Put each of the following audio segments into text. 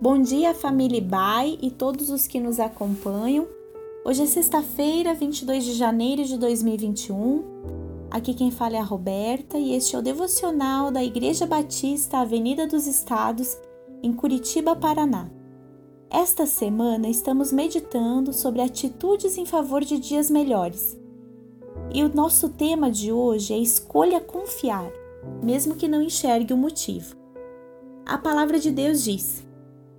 Bom dia, família Bai e todos os que nos acompanham. Hoje é sexta-feira, 22 de janeiro de 2021. Aqui quem fala é a Roberta e este é o devocional da Igreja Batista Avenida dos Estados, em Curitiba, Paraná. Esta semana estamos meditando sobre atitudes em favor de dias melhores. E o nosso tema de hoje é escolha confiar, mesmo que não enxergue o motivo. A palavra de Deus diz: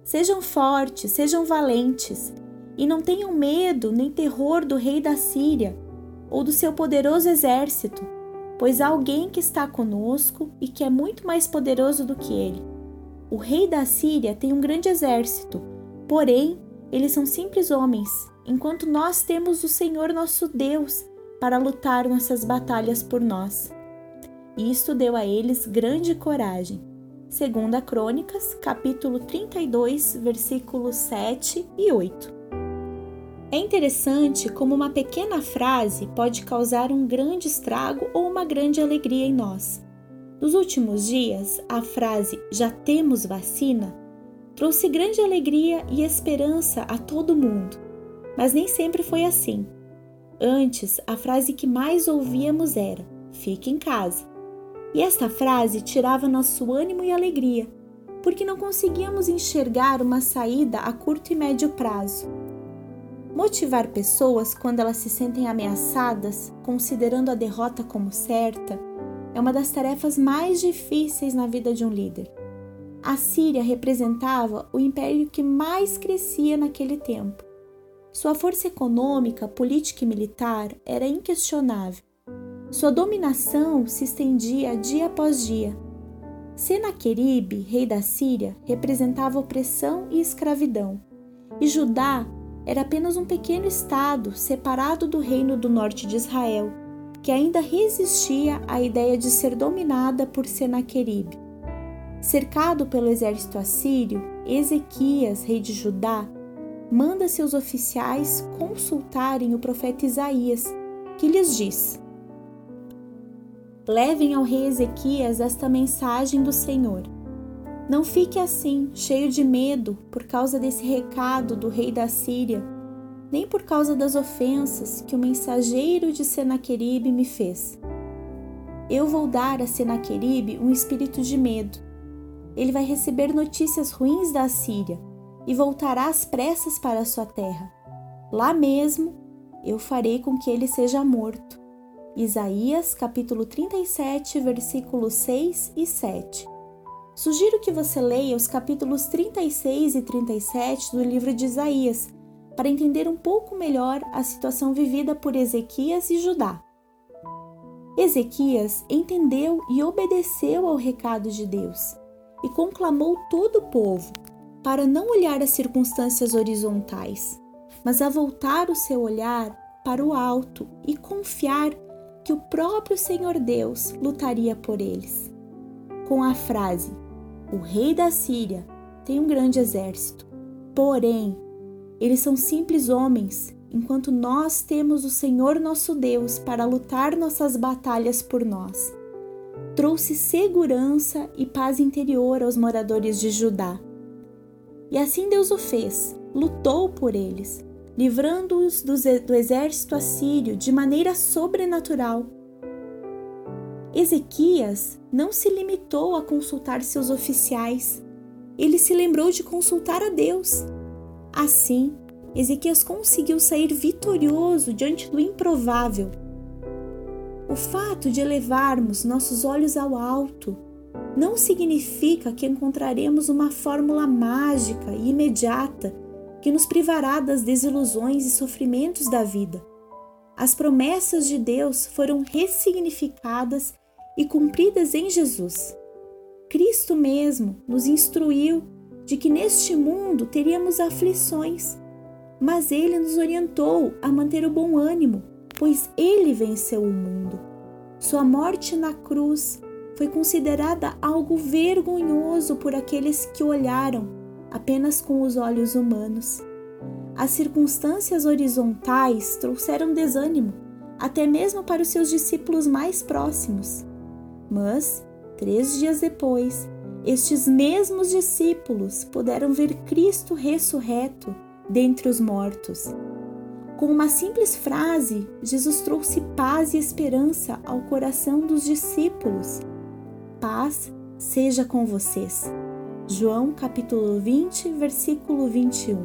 Sejam fortes, sejam valentes, e não tenham medo nem terror do rei da Síria ou do seu poderoso exército, pois há alguém que está conosco e que é muito mais poderoso do que ele. O rei da Síria tem um grande exército, porém, eles são simples homens, enquanto nós temos o Senhor nosso Deus para lutar nossas batalhas por nós. Isto deu a eles grande coragem. Segunda Crônicas, capítulo 32, versículos 7 e 8. É interessante como uma pequena frase pode causar um grande estrago ou uma grande alegria em nós. Nos últimos dias, a frase já temos vacina trouxe grande alegria e esperança a todo mundo, mas nem sempre foi assim. Antes, a frase que mais ouvíamos era: fique em casa. E esta frase tirava nosso ânimo e alegria, porque não conseguíamos enxergar uma saída a curto e médio prazo. Motivar pessoas quando elas se sentem ameaçadas, considerando a derrota como certa, é uma das tarefas mais difíceis na vida de um líder. A Síria representava o império que mais crescia naquele tempo. Sua força econômica, política e militar era inquestionável sua dominação se estendia dia após dia. Senaqueribe, rei da Síria, representava opressão e escravidão, e Judá era apenas um pequeno estado separado do reino do norte de Israel, que ainda resistia à ideia de ser dominada por Senaqueribe. Cercado pelo exército assírio, Ezequias, rei de Judá, manda seus oficiais consultarem o profeta Isaías, que lhes diz: levem ao rei Ezequias esta mensagem do Senhor. Não fique assim, cheio de medo, por causa desse recado do rei da Síria, nem por causa das ofensas que o mensageiro de Senaqueribe me fez. Eu vou dar a Senaqueribe um espírito de medo. Ele vai receber notícias ruins da Síria e voltará às pressas para a sua terra. Lá mesmo, eu farei com que ele seja morto Isaías capítulo 37, versículos 6 e 7. Sugiro que você leia os capítulos 36 e 37 do livro de Isaías para entender um pouco melhor a situação vivida por Ezequias e Judá. Ezequias entendeu e obedeceu ao recado de Deus e conclamou todo o povo para não olhar as circunstâncias horizontais, mas a voltar o seu olhar para o alto e confiar que o próprio Senhor Deus lutaria por eles. Com a frase: O rei da Síria tem um grande exército, porém, eles são simples homens, enquanto nós temos o Senhor nosso Deus para lutar nossas batalhas por nós. Trouxe segurança e paz interior aos moradores de Judá. E assim Deus o fez, lutou por eles, livrando-os do exército assírio de maneira sobrenatural. Ezequias não se limitou a consultar seus oficiais, ele se lembrou de consultar a Deus. Assim, Ezequias conseguiu sair vitorioso diante do improvável. O fato de elevarmos nossos olhos ao alto não significa que encontraremos uma fórmula mágica e imediata que nos privará das desilusões e sofrimentos da vida. As promessas de Deus foram ressignificadas e cumpridas em Jesus. Cristo mesmo nos instruiu de que neste mundo teríamos aflições, mas ele nos orientou a manter o bom ânimo, pois ele venceu o mundo. Sua morte na cruz foi considerada algo vergonhoso por aqueles que olharam apenas com os olhos humanos. As circunstâncias horizontais trouxeram desânimo, até mesmo para os seus discípulos mais próximos. Mas, três dias depois, estes mesmos discípulos puderam ver Cristo ressurreto dentre os mortos. Com uma simples frase, Jesus trouxe paz e esperança ao coração dos discípulos. Paz seja com vocês. João capítulo 20, versículo 21.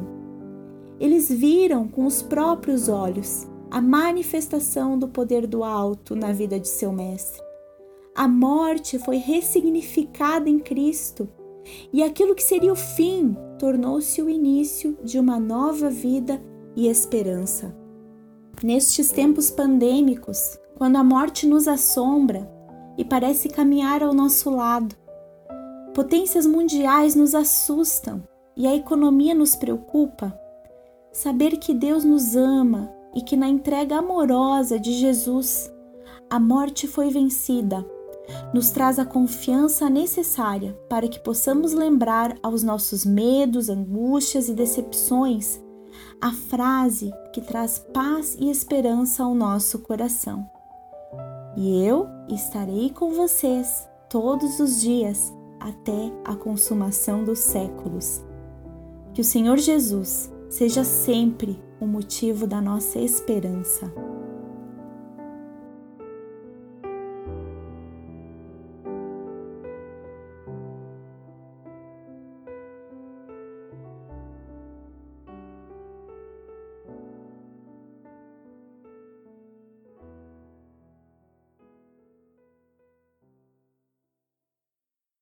Eles viram com os próprios olhos a manifestação do poder do alto na vida de seu mestre. A morte foi ressignificada em Cristo e aquilo que seria o fim tornou-se o início de uma nova vida e esperança. Nestes tempos pandêmicos, quando a morte nos assombra e parece caminhar ao nosso lado, potências mundiais nos assustam e a economia nos preocupa, saber que Deus nos ama e que na entrega amorosa de Jesus a morte foi vencida nos traz a confiança necessária para que possamos lembrar aos nossos medos, angústias e decepções a frase que traz paz e esperança ao nosso coração. E eu estarei com vocês todos os dias até a consumação dos séculos. Que o Senhor Jesus seja sempre o motivo da nossa esperança.